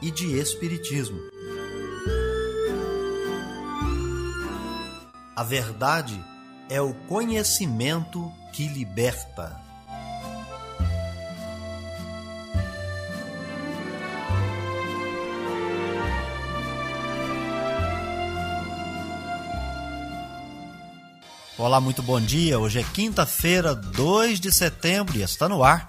e de espiritismo. A verdade é o conhecimento que liberta. Olá, muito bom dia. Hoje é quinta-feira, 2 de setembro e está no ar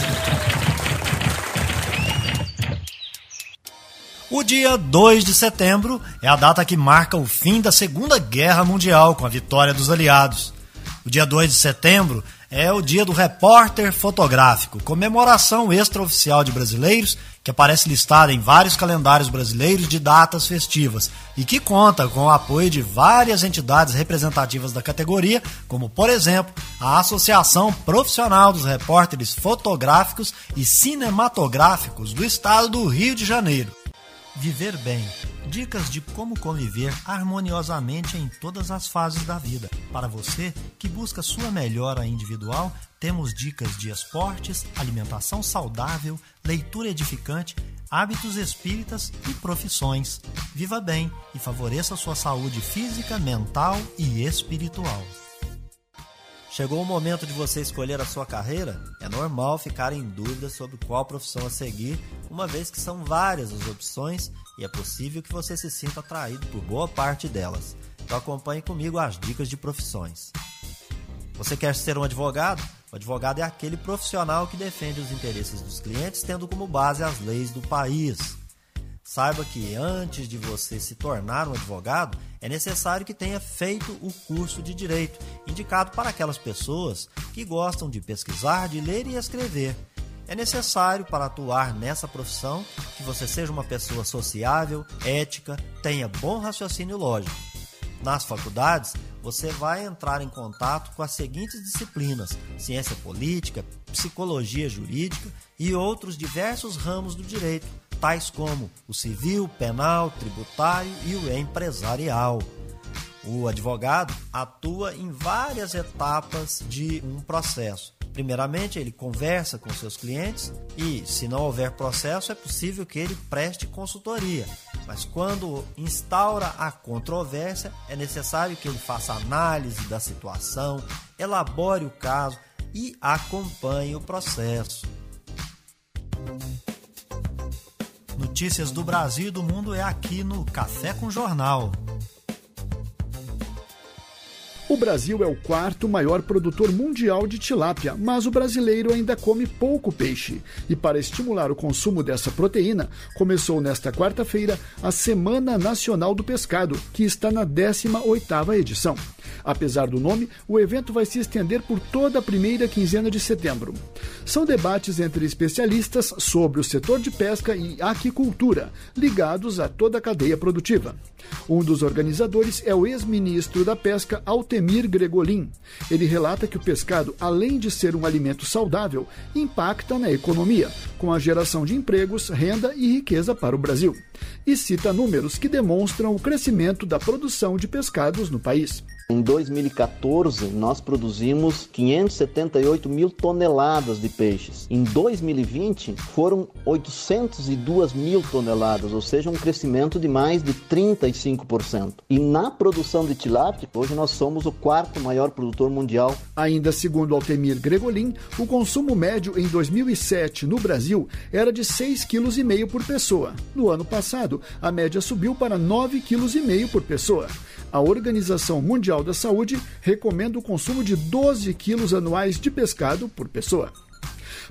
O dia 2 de setembro é a data que marca o fim da Segunda Guerra Mundial com a vitória dos aliados. O dia 2 de setembro é o dia do repórter fotográfico, comemoração extraoficial de brasileiros que aparece listada em vários calendários brasileiros de datas festivas e que conta com o apoio de várias entidades representativas da categoria, como por exemplo a Associação Profissional dos Repórteres Fotográficos e Cinematográficos do Estado do Rio de Janeiro. Viver bem. Dicas de como conviver harmoniosamente em todas as fases da vida. Para você que busca sua melhora individual, temos dicas de esportes, alimentação saudável, leitura edificante, hábitos espíritas e profissões. Viva bem e favoreça sua saúde física, mental e espiritual. Chegou o momento de você escolher a sua carreira? É normal ficar em dúvida sobre qual profissão a seguir, uma vez que são várias as opções e é possível que você se sinta atraído por boa parte delas. Então acompanhe comigo as dicas de profissões. Você quer ser um advogado? O advogado é aquele profissional que defende os interesses dos clientes, tendo como base as leis do país. Saiba que antes de você se tornar um advogado, é necessário que tenha feito o curso de direito, indicado para aquelas pessoas que gostam de pesquisar, de ler e escrever. É necessário para atuar nessa profissão que você seja uma pessoa sociável, ética, tenha bom raciocínio lógico. Nas faculdades, você vai entrar em contato com as seguintes disciplinas: ciência política, psicologia jurídica e outros diversos ramos do direito tais como o civil, penal, tributário e o empresarial. O advogado atua em várias etapas de um processo. Primeiramente, ele conversa com seus clientes e, se não houver processo, é possível que ele preste consultoria. Mas quando instaura a controvérsia, é necessário que ele faça análise da situação, elabore o caso e acompanhe o processo. Notícias do Brasil e do mundo é aqui no Café com Jornal. O Brasil é o quarto maior produtor mundial de tilápia, mas o brasileiro ainda come pouco peixe. E para estimular o consumo dessa proteína, começou nesta quarta-feira a Semana Nacional do Pescado, que está na 18ª edição. Apesar do nome, o evento vai se estender por toda a primeira quinzena de setembro. São debates entre especialistas sobre o setor de pesca e aquicultura, ligados a toda a cadeia produtiva. Um dos organizadores é o ex-ministro da Pesca, Altemir Gregolin. Ele relata que o pescado, além de ser um alimento saudável, impacta na economia, com a geração de empregos, renda e riqueza para o Brasil. E cita números que demonstram o crescimento da produção de pescados no país. Em 2014, nós produzimos 578 mil toneladas de peixes. Em 2020, foram 802 mil toneladas, ou seja, um crescimento de mais de 35%. E na produção de tilápia, hoje nós somos o quarto maior produtor mundial. Ainda segundo Altemir Gregolin, o consumo médio em 2007 no Brasil era de 6,5 kg por pessoa. No ano passado, a média subiu para 9,5 kg por pessoa. A Organização Mundial da Saúde recomenda o consumo de 12 quilos anuais de pescado por pessoa.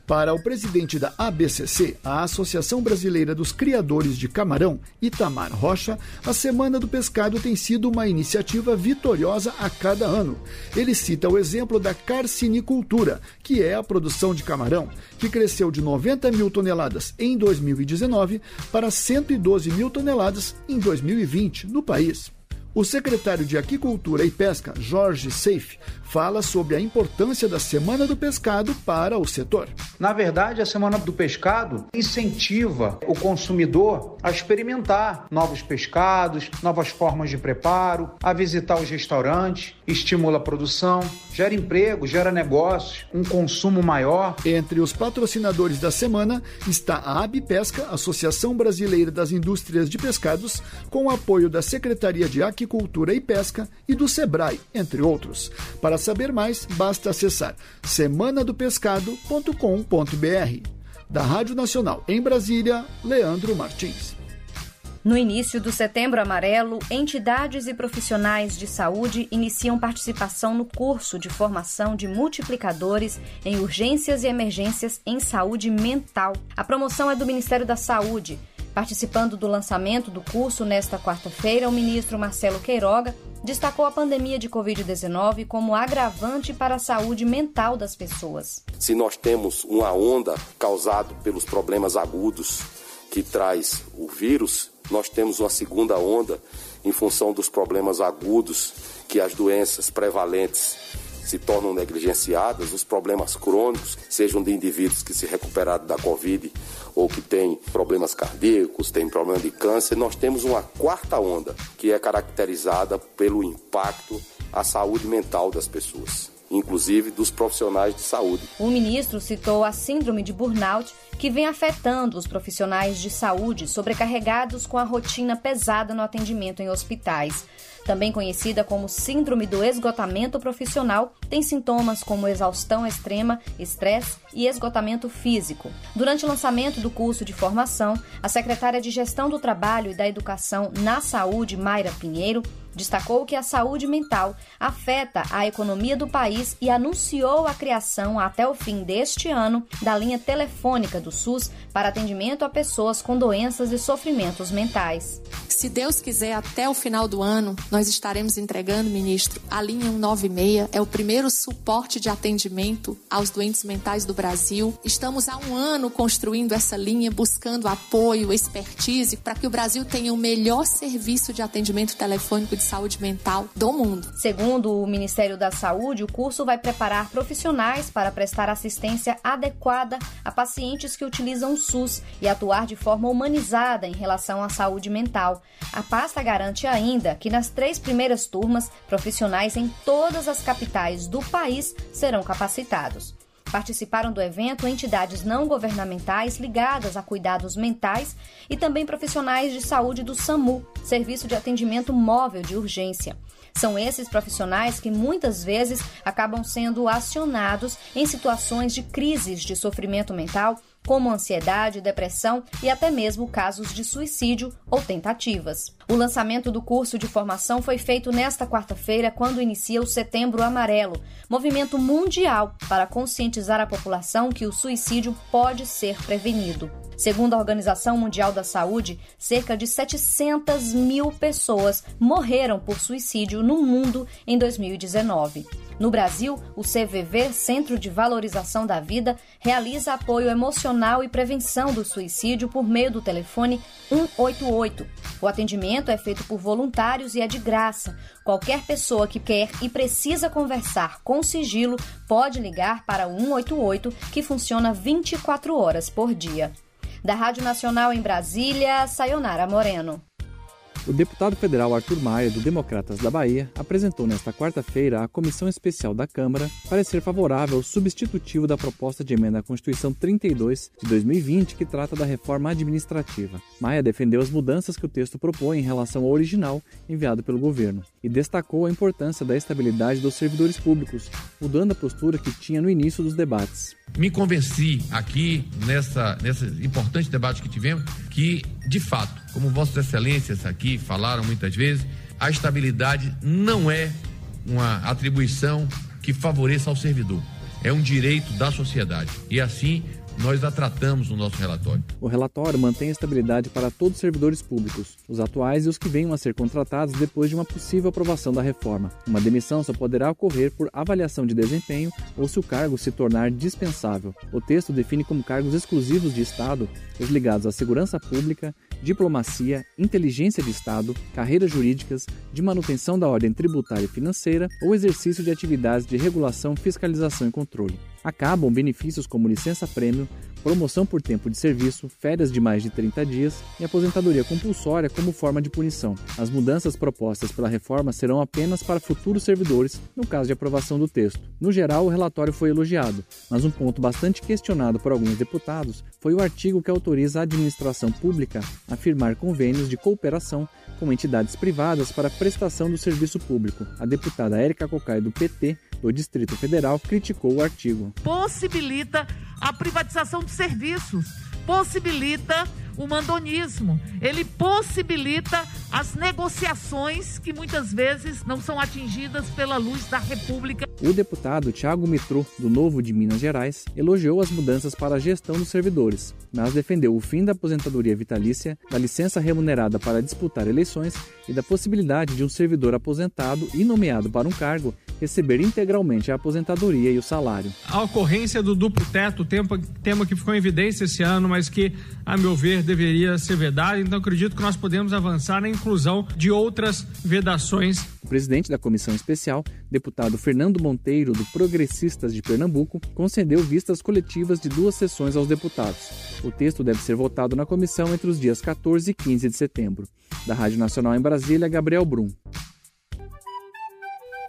Para o presidente da ABCC, a Associação Brasileira dos Criadores de Camarão, Itamar Rocha, a Semana do Pescado tem sido uma iniciativa vitoriosa a cada ano. Ele cita o exemplo da carcinicultura, que é a produção de camarão, que cresceu de 90 mil toneladas em 2019 para 112 mil toneladas em 2020 no país. O secretário de Aquicultura e Pesca, Jorge Seif, fala sobre a importância da Semana do Pescado para o setor. Na verdade, a Semana do Pescado incentiva o consumidor a experimentar novos pescados, novas formas de preparo, a visitar os restaurantes, estimula a produção, gera emprego, gera negócios, um consumo maior. Entre os patrocinadores da semana está a Abpesca, Associação Brasileira das Indústrias de Pescados, com o apoio da Secretaria de Aquicultura e Pesca e do Sebrae, entre outros. Para saber mais, basta acessar semanadopescado.com.br. Da Rádio Nacional em Brasília, Leandro Martins. No início do Setembro Amarelo, entidades e profissionais de saúde iniciam participação no curso de formação de multiplicadores em urgências e emergências em saúde mental. A promoção é do Ministério da Saúde. Participando do lançamento do curso nesta quarta-feira, o ministro Marcelo Queiroga destacou a pandemia de Covid-19 como agravante para a saúde mental das pessoas. Se nós temos uma onda causada pelos problemas agudos que traz o vírus, nós temos uma segunda onda em função dos problemas agudos que as doenças prevalentes se tornam negligenciadas, os problemas crônicos, sejam de indivíduos que se recuperaram da Covid ou que têm problemas cardíacos, têm problema de câncer, nós temos uma quarta onda que é caracterizada pelo impacto à saúde mental das pessoas inclusive dos profissionais de saúde. O ministro citou a síndrome de burnout, que vem afetando os profissionais de saúde sobrecarregados com a rotina pesada no atendimento em hospitais. Também conhecida como síndrome do esgotamento profissional, tem sintomas como exaustão extrema, estresse e esgotamento físico. Durante o lançamento do curso de formação, a secretária de Gestão do Trabalho e da Educação na Saúde, Mayra Pinheiro, destacou que a saúde mental afeta a economia do país e anunciou a criação, até o fim deste ano, da linha telefônica do SUS para atendimento a pessoas com doenças e sofrimentos mentais. Se Deus quiser, até o final do ano, nós estaremos entregando, ministro, a linha 196, é o primeiro suporte de atendimento aos doentes mentais do Brasil. Estamos há um ano construindo essa linha, buscando apoio, expertise, para que o Brasil tenha o melhor serviço de atendimento telefônico de saúde mental do mundo. Segundo o Ministério da Saúde, o curso vai preparar profissionais para prestar assistência adequada a pacientes que utilizam o SUS e atuar de forma humanizada em relação à saúde mental. A pasta garante ainda que nas três primeiras turmas, profissionais em todas as capitais do país serão capacitados. Participaram do evento entidades não governamentais ligadas a cuidados mentais e também profissionais de saúde do SAMU, Serviço de Atendimento Móvel de Urgência. São esses profissionais que muitas vezes acabam sendo acionados em situações de crises de sofrimento mental como ansiedade, depressão e até mesmo casos de suicídio ou tentativas. O lançamento do curso de formação foi feito nesta quarta-feira, quando inicia o Setembro Amarelo, movimento mundial para conscientizar a população que o suicídio pode ser prevenido. Segundo a Organização Mundial da Saúde, cerca de 700 mil pessoas morreram por suicídio no mundo em 2019. No Brasil, o CVV, Centro de Valorização da Vida, realiza apoio emocional e prevenção do suicídio por meio do telefone 188. O atendimento é feito por voluntários e é de graça. Qualquer pessoa que quer e precisa conversar com sigilo pode ligar para o 188, que funciona 24 horas por dia. Da Rádio Nacional em Brasília, Sayonara Moreno. O deputado federal Arthur Maia, do Democratas da Bahia, apresentou nesta quarta-feira à Comissão Especial da Câmara parecer favorável ao substitutivo da proposta de emenda à Constituição 32 de 2020, que trata da reforma administrativa. Maia defendeu as mudanças que o texto propõe em relação ao original enviado pelo governo e destacou a importância da estabilidade dos servidores públicos, mudando a postura que tinha no início dos debates. Me convenci aqui, nessa, nesse importante debate que tivemos, que, de fato, como Vossas Excelências aqui falaram muitas vezes, a estabilidade não é uma atribuição que favoreça ao servidor. É um direito da sociedade. E assim nós a tratamos no nosso relatório. O relatório mantém a estabilidade para todos os servidores públicos, os atuais e os que venham a ser contratados depois de uma possível aprovação da reforma. Uma demissão só poderá ocorrer por avaliação de desempenho ou se o cargo se tornar dispensável. O texto define como cargos exclusivos de Estado os ligados à segurança pública, diplomacia, inteligência de Estado, carreiras jurídicas, de manutenção da ordem tributária e financeira ou exercício de atividades de regulação, fiscalização e controle. Acabam benefícios como licença-prêmio, promoção por tempo de serviço, férias de mais de 30 dias e aposentadoria compulsória como forma de punição. As mudanças propostas pela reforma serão apenas para futuros servidores, no caso de aprovação do texto. No geral, o relatório foi elogiado, mas um ponto bastante questionado por alguns deputados foi o artigo que autoriza a administração pública a firmar convênios de cooperação com entidades privadas para prestação do serviço público. A deputada Érica Cocai, do PT, do Distrito Federal, criticou o artigo. Possibilita a privatização de serviços, possibilita o mandonismo, ele possibilita as negociações que muitas vezes não são atingidas pela luz da República. O deputado Tiago Mitro, do Novo de Minas Gerais, elogiou as mudanças para a gestão dos servidores, mas defendeu o fim da aposentadoria vitalícia, da licença remunerada para disputar eleições e da possibilidade de um servidor aposentado e nomeado para um cargo receber integralmente a aposentadoria e o salário. A ocorrência do duplo teto, tema que ficou em evidência esse ano, mas que, a meu ver, deveria ser vedado, então acredito que nós podemos avançar na inclusão de outras vedações. O presidente da comissão especial, deputado Fernando Monteiro, do Progressistas de Pernambuco, concedeu vistas coletivas de duas sessões aos deputados. O texto deve ser votado na comissão entre os dias 14 e 15 de setembro. Da Rádio Nacional em Brasília, Gabriel Brum.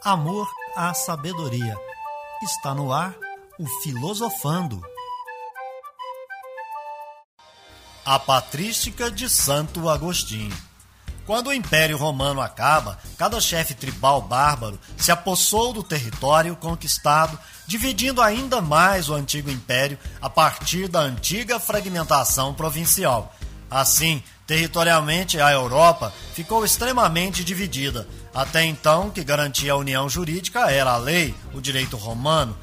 Amor à sabedoria. Está no ar o Filosofando. A Patrística de Santo Agostinho. Quando o Império Romano acaba, cada chefe tribal bárbaro se apossou do território conquistado, dividindo ainda mais o antigo império a partir da antiga fragmentação provincial. Assim, territorialmente, a Europa ficou extremamente dividida. Até então, que garantia a união jurídica era a lei, o direito romano,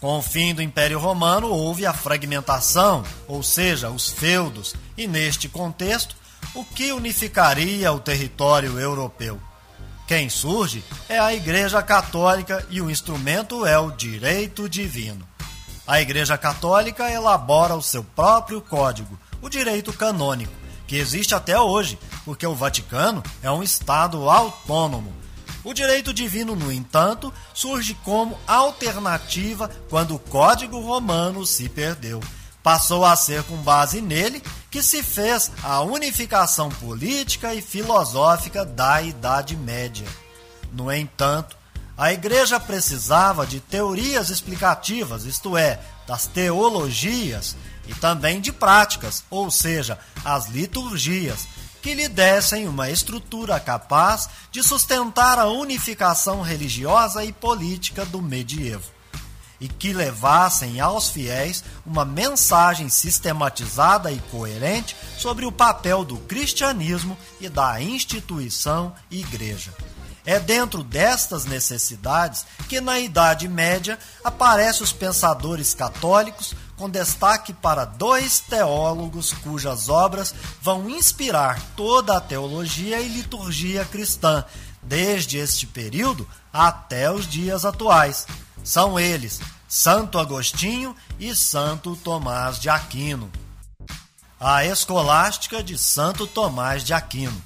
com o fim do Império Romano, houve a fragmentação, ou seja, os feudos, e neste contexto, o que unificaria o território europeu? Quem surge é a Igreja Católica e o instrumento é o direito divino. A Igreja Católica elabora o seu próprio código, o direito canônico, que existe até hoje, porque o Vaticano é um Estado autônomo o direito divino, no entanto, surge como alternativa quando o Código Romano se perdeu. Passou a ser com base nele que se fez a unificação política e filosófica da Idade Média. No entanto, a Igreja precisava de teorias explicativas, isto é, das teologias, e também de práticas, ou seja, as liturgias, que lhe dessem uma estrutura capaz de sustentar a unificação religiosa e política do medievo, e que levassem aos fiéis uma mensagem sistematizada e coerente sobre o papel do cristianismo e da instituição igreja. É dentro destas necessidades que na Idade Média aparecem os pensadores católicos com destaque para dois teólogos cujas obras vão inspirar toda a teologia e liturgia cristã, desde este período até os dias atuais. São eles Santo Agostinho e Santo Tomás de Aquino. A Escolástica de Santo Tomás de Aquino.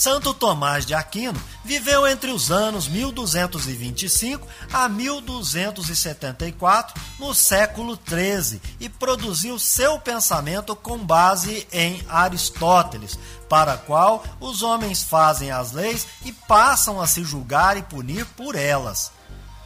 Santo Tomás de Aquino viveu entre os anos 1225 a 1274 no século XIII e produziu seu pensamento com base em Aristóteles, para qual os homens fazem as leis e passam a se julgar e punir por elas.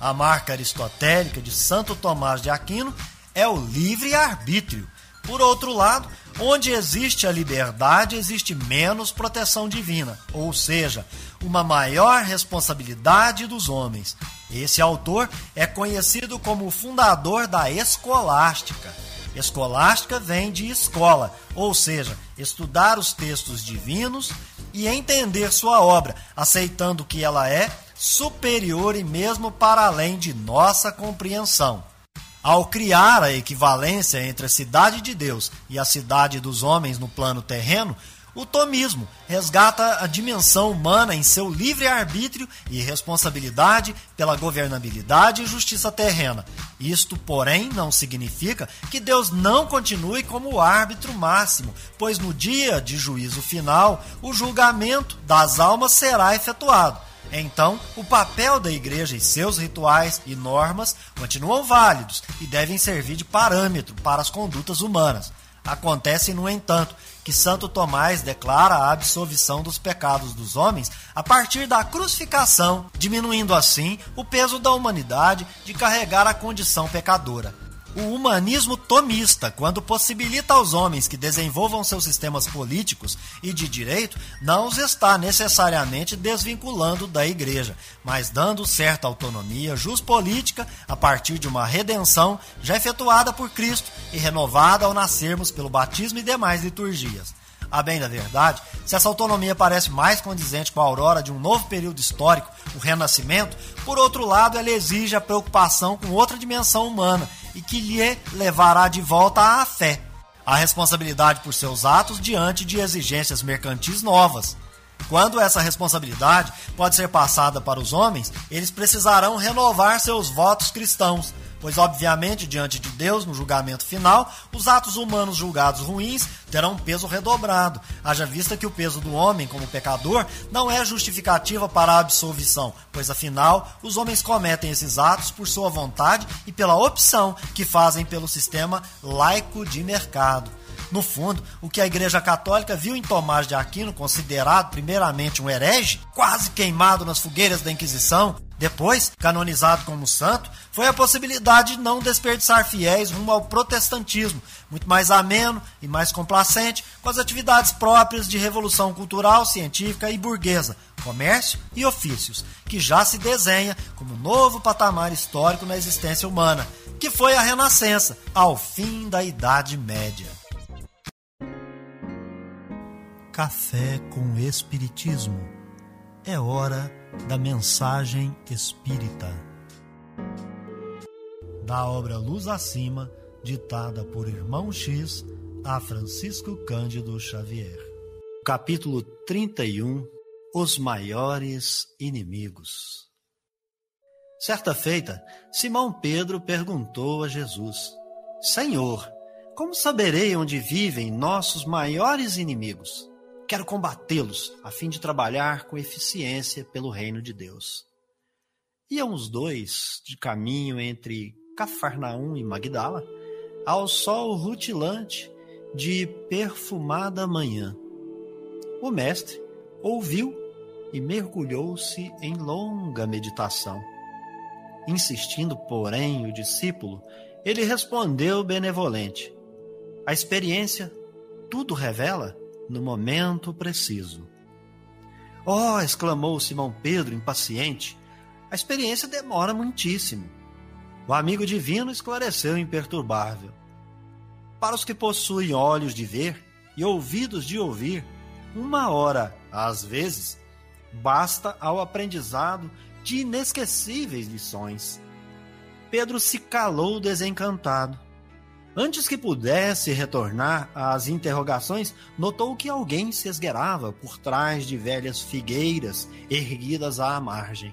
A marca aristotélica de Santo Tomás de Aquino é o livre-arbítrio. Por outro lado, onde existe a liberdade, existe menos proteção divina, ou seja, uma maior responsabilidade dos homens. Esse autor é conhecido como o fundador da escolástica. Escolástica vem de escola, ou seja, estudar os textos divinos e entender sua obra, aceitando que ela é superior e mesmo para além de nossa compreensão. Ao criar a equivalência entre a cidade de Deus e a cidade dos homens no plano terreno, o tomismo resgata a dimensão humana em seu livre-arbítrio e responsabilidade pela governabilidade e justiça terrena. Isto, porém, não significa que Deus não continue como o árbitro máximo, pois no dia de juízo final, o julgamento das almas será efetuado. Então, o papel da igreja e seus rituais e normas continuam válidos e devem servir de parâmetro para as condutas humanas. Acontece, no entanto, que Santo Tomás declara a absolvição dos pecados dos homens a partir da crucificação, diminuindo assim o peso da humanidade de carregar a condição pecadora o humanismo tomista, quando possibilita aos homens que desenvolvam seus sistemas políticos e de direito, não os está necessariamente desvinculando da igreja, mas dando certa autonomia política a partir de uma redenção já efetuada por Cristo e renovada ao nascermos pelo batismo e demais liturgias. A bem da verdade, se essa autonomia parece mais condizente com a aurora de um novo período histórico, o Renascimento, por outro lado, ela exige a preocupação com outra dimensão humana e que lhe levará de volta à fé, a responsabilidade por seus atos diante de exigências mercantis novas. Quando essa responsabilidade pode ser passada para os homens, eles precisarão renovar seus votos cristãos, pois, obviamente, diante de Deus, no julgamento final, os atos humanos julgados ruins terão um peso redobrado, haja vista que o peso do homem como pecador não é justificativa para a absolvição, pois, afinal, os homens cometem esses atos por sua vontade e pela opção que fazem pelo sistema laico de mercado. No fundo, o que a Igreja Católica viu em Tomás de Aquino, considerado primeiramente um herege, quase queimado nas fogueiras da Inquisição, depois, canonizado como santo, foi a possibilidade de não desperdiçar fiéis rumo ao protestantismo, muito mais ameno e mais complacente com as atividades próprias de revolução cultural, científica e burguesa, comércio e ofícios, que já se desenha como novo patamar histórico na existência humana, que foi a Renascença, ao fim da Idade Média. Café com Espiritismo. É hora da mensagem espírita. Da obra Luz Acima, ditada por Irmão X a Francisco Cândido Xavier. Capítulo 31 Os Maiores Inimigos. Certa feita, Simão Pedro perguntou a Jesus: Senhor, como saberei onde vivem nossos maiores inimigos? Quero combatê-los a fim de trabalhar com eficiência pelo reino de Deus. Iam os dois de caminho entre Cafarnaum e Magdala, ao sol rutilante de perfumada manhã. O mestre ouviu e mergulhou-se em longa meditação. Insistindo, porém, o discípulo, ele respondeu benevolente: A experiência tudo revela no momento preciso. Oh! exclamou Simão Pedro, impaciente. A experiência demora muitíssimo. O amigo divino esclareceu imperturbável. Para os que possuem olhos de ver e ouvidos de ouvir, uma hora, às vezes, basta ao aprendizado de inesquecíveis lições. Pedro se calou desencantado. Antes que pudesse retornar às interrogações, notou que alguém se esgueirava por trás de velhas figueiras erguidas à margem.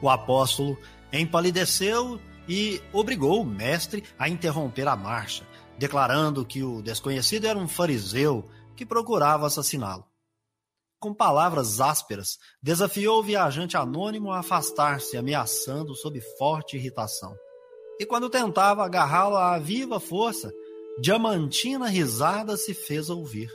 O apóstolo empalideceu e obrigou o mestre a interromper a marcha, declarando que o desconhecido era um fariseu que procurava assassiná-lo. com palavras ásperas, desafiou o viajante anônimo a afastar-se, ameaçando sob forte irritação. E quando tentava agarrá-lo à viva força, diamantina risada se fez ouvir.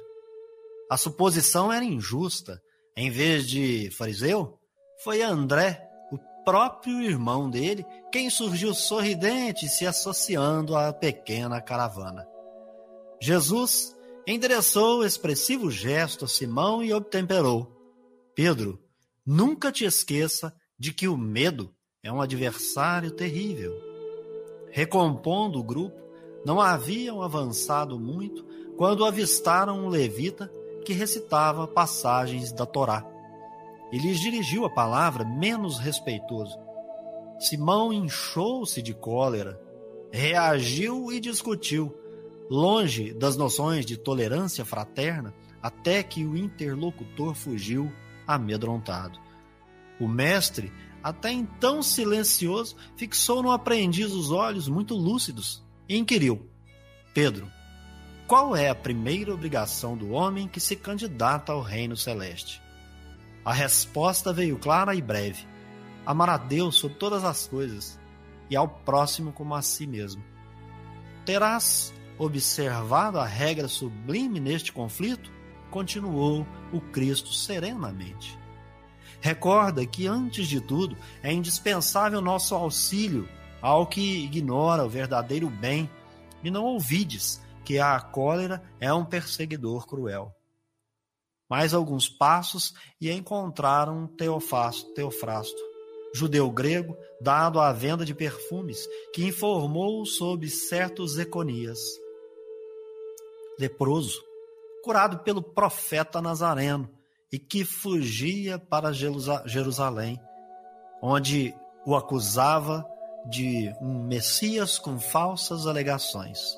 A suposição era injusta. Em vez de fariseu, foi André, o próprio irmão dele, quem surgiu sorridente se associando à pequena caravana. Jesus endereçou expressivo gesto a Simão e obtemperou: Pedro, nunca te esqueça de que o medo é um adversário terrível. Recompondo o grupo, não haviam avançado muito quando avistaram um levita que recitava passagens da Torá. E lhes dirigiu a palavra menos respeitoso. Simão inchou-se de cólera, reagiu e discutiu, longe das noções de tolerância fraterna, até que o interlocutor fugiu amedrontado. O mestre, até então silencioso, fixou no aprendiz os olhos muito lúcidos e inquiriu: Pedro, qual é a primeira obrigação do homem que se candidata ao reino celeste? A resposta veio clara e breve: amar a Deus sobre todas as coisas e ao próximo como a si mesmo. Terás observado a regra sublime neste conflito? Continuou o Cristo serenamente. Recorda que, antes de tudo, é indispensável nosso auxílio ao que ignora o verdadeiro bem, e não ouvides que a cólera é um perseguidor cruel. Mais alguns passos e encontraram Teofasto, Teofrasto, judeu grego dado à venda de perfumes, que informou sobre certos Econias leproso, curado pelo profeta Nazareno e que fugia para Jerusalém, onde o acusava de um Messias com falsas alegações.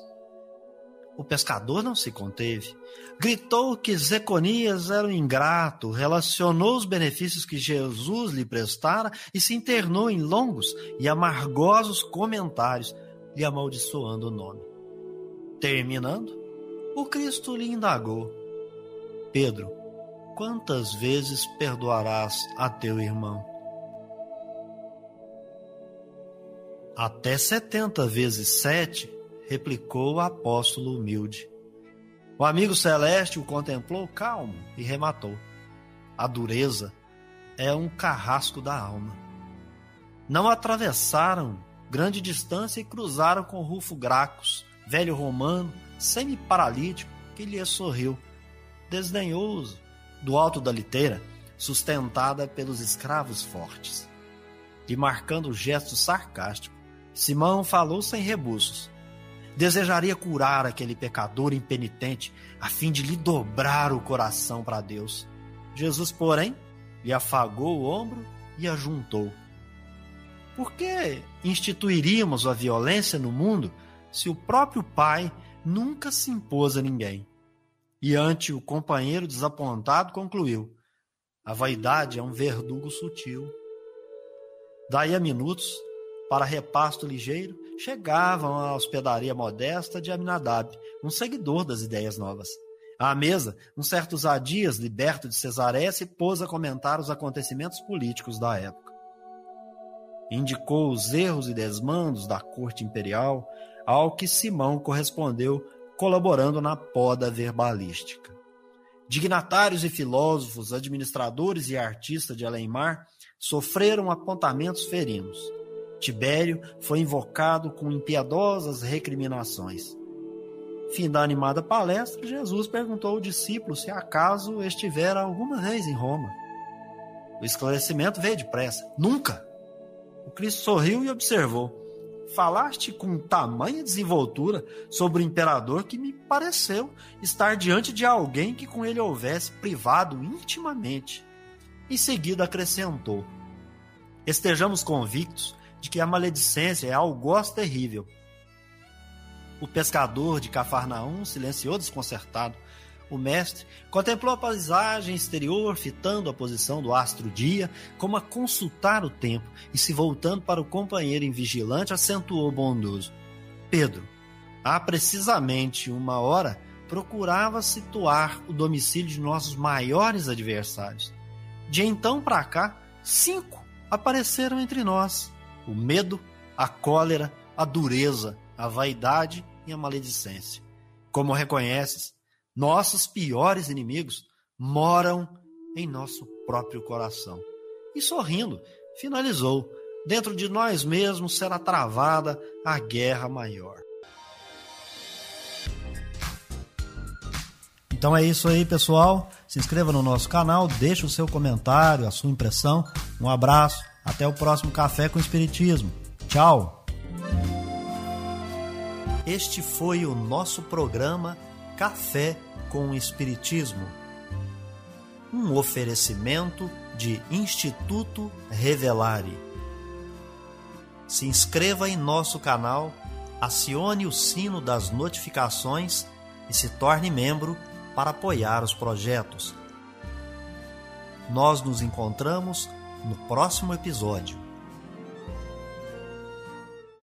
O pescador não se conteve. Gritou que Zeconias era um ingrato, relacionou os benefícios que Jesus lhe prestara e se internou em longos e amargosos comentários, lhe amaldiçoando o nome. Terminando, o Cristo lhe indagou: Pedro, quantas vezes perdoarás a teu irmão? Até setenta vezes sete, replicou o apóstolo humilde. O amigo celeste o contemplou calmo e rematou: A dureza é um carrasco da alma. Não atravessaram grande distância e cruzaram com Rufo Gracos, velho romano, semi-paralítico, que lhe sorriu, desdenhoso, do alto da liteira, sustentada pelos escravos fortes. E marcando o gesto sarcástico, Simão falou sem rebuços. Desejaria curar aquele pecador impenitente a fim de lhe dobrar o coração para Deus. Jesus, porém, lhe afagou o ombro e a juntou. Por que instituiríamos a violência no mundo se o próprio Pai nunca se impôs a ninguém. E ante o companheiro desapontado concluiu: a vaidade é um verdugo sutil. Daí a minutos, para repasto ligeiro, chegavam à hospedaria modesta de Aminadab, um seguidor das ideias novas. À mesa, um certo Zadias, liberto de Cesareia, se pôs a comentar os acontecimentos políticos da época. Indicou os erros e desmandos da corte imperial, ao que Simão correspondeu colaborando na poda verbalística. Dignatários e filósofos, administradores e artistas de Alemar sofreram apontamentos ferinos. Tibério foi invocado com impiedosas recriminações. Fim da animada palestra, Jesus perguntou ao discípulo se acaso estivera alguma vez em Roma. O esclarecimento veio depressa. Nunca! O Cristo sorriu e observou falaste com tamanha desenvoltura sobre o imperador que me pareceu estar diante de alguém que com ele houvesse privado intimamente. Em seguida acrescentou: Estejamos convictos de que a maledicência é algoz terrível. O pescador de Cafarnaum silenciou desconcertado, o mestre contemplou a paisagem exterior, fitando a posição do astro dia, como a consultar o tempo, e se voltando para o companheiro invigilante, acentuou bondoso: Pedro, há precisamente uma hora procurava situar o domicílio de nossos maiores adversários. De então para cá, cinco apareceram entre nós: o medo, a cólera, a dureza, a vaidade e a maledicência. Como reconheces, nossos piores inimigos moram em nosso próprio coração. E sorrindo, finalizou: dentro de nós mesmos será travada a guerra maior. Então é isso aí, pessoal. Se inscreva no nosso canal, deixe o seu comentário, a sua impressão. Um abraço, até o próximo Café com Espiritismo. Tchau! Este foi o nosso programa Café com Espiritismo. Um oferecimento de Instituto Revelare. Se inscreva em nosso canal, acione o sino das notificações e se torne membro para apoiar os projetos. Nós nos encontramos no próximo episódio.